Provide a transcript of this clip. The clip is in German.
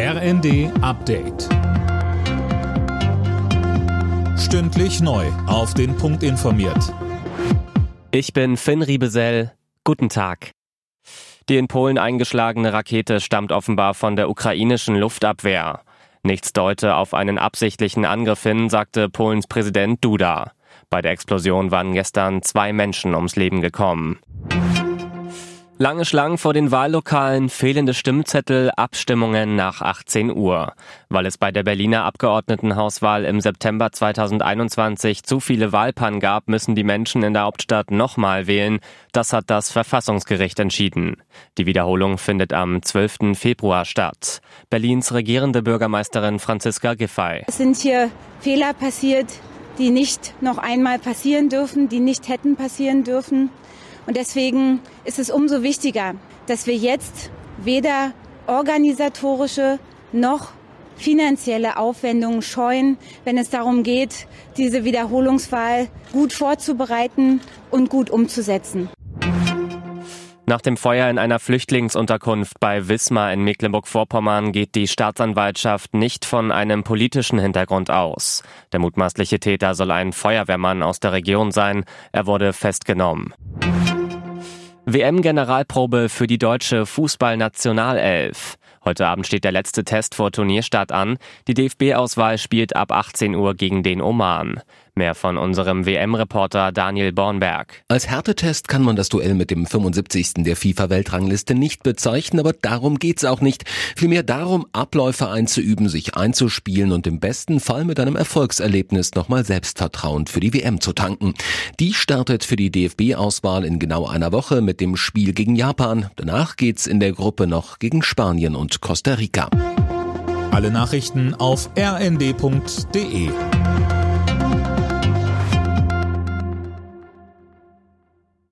RND Update. Stündlich neu. Auf den Punkt informiert. Ich bin Finn Riebesell. Guten Tag. Die in Polen eingeschlagene Rakete stammt offenbar von der ukrainischen Luftabwehr. Nichts deute auf einen absichtlichen Angriff hin, sagte Polens Präsident Duda. Bei der Explosion waren gestern zwei Menschen ums Leben gekommen. Lange Schlangen vor den Wahllokalen, fehlende Stimmzettel, Abstimmungen nach 18 Uhr. Weil es bei der Berliner Abgeordnetenhauswahl im September 2021 zu viele Wahlpannen gab, müssen die Menschen in der Hauptstadt nochmal wählen. Das hat das Verfassungsgericht entschieden. Die Wiederholung findet am 12. Februar statt. Berlins regierende Bürgermeisterin Franziska Giffey. Es sind hier Fehler passiert, die nicht noch einmal passieren dürfen, die nicht hätten passieren dürfen. Und deswegen ist es umso wichtiger, dass wir jetzt weder organisatorische noch finanzielle Aufwendungen scheuen, wenn es darum geht, diese Wiederholungswahl gut vorzubereiten und gut umzusetzen. Nach dem Feuer in einer Flüchtlingsunterkunft bei Wismar in Mecklenburg-Vorpommern geht die Staatsanwaltschaft nicht von einem politischen Hintergrund aus. Der mutmaßliche Täter soll ein Feuerwehrmann aus der Region sein. Er wurde festgenommen. WM-Generalprobe für die deutsche Fußballnationalelf. Heute Abend steht der letzte Test vor Turnierstart an. Die DFB-Auswahl spielt ab 18 Uhr gegen den Oman. Mehr von unserem WM-Reporter Daniel Bornberg. Als Härtetest kann man das Duell mit dem 75. der FIFA-Weltrangliste nicht bezeichnen, aber darum geht's auch nicht. Vielmehr darum, Abläufe einzuüben, sich einzuspielen und im besten Fall mit einem Erfolgserlebnis nochmal Selbstvertrauen für die WM zu tanken. Die startet für die DFB-Auswahl in genau einer Woche mit dem Spiel gegen Japan. Danach geht's in der Gruppe noch gegen Spanien und Costa Rica. Alle Nachrichten auf rnd.de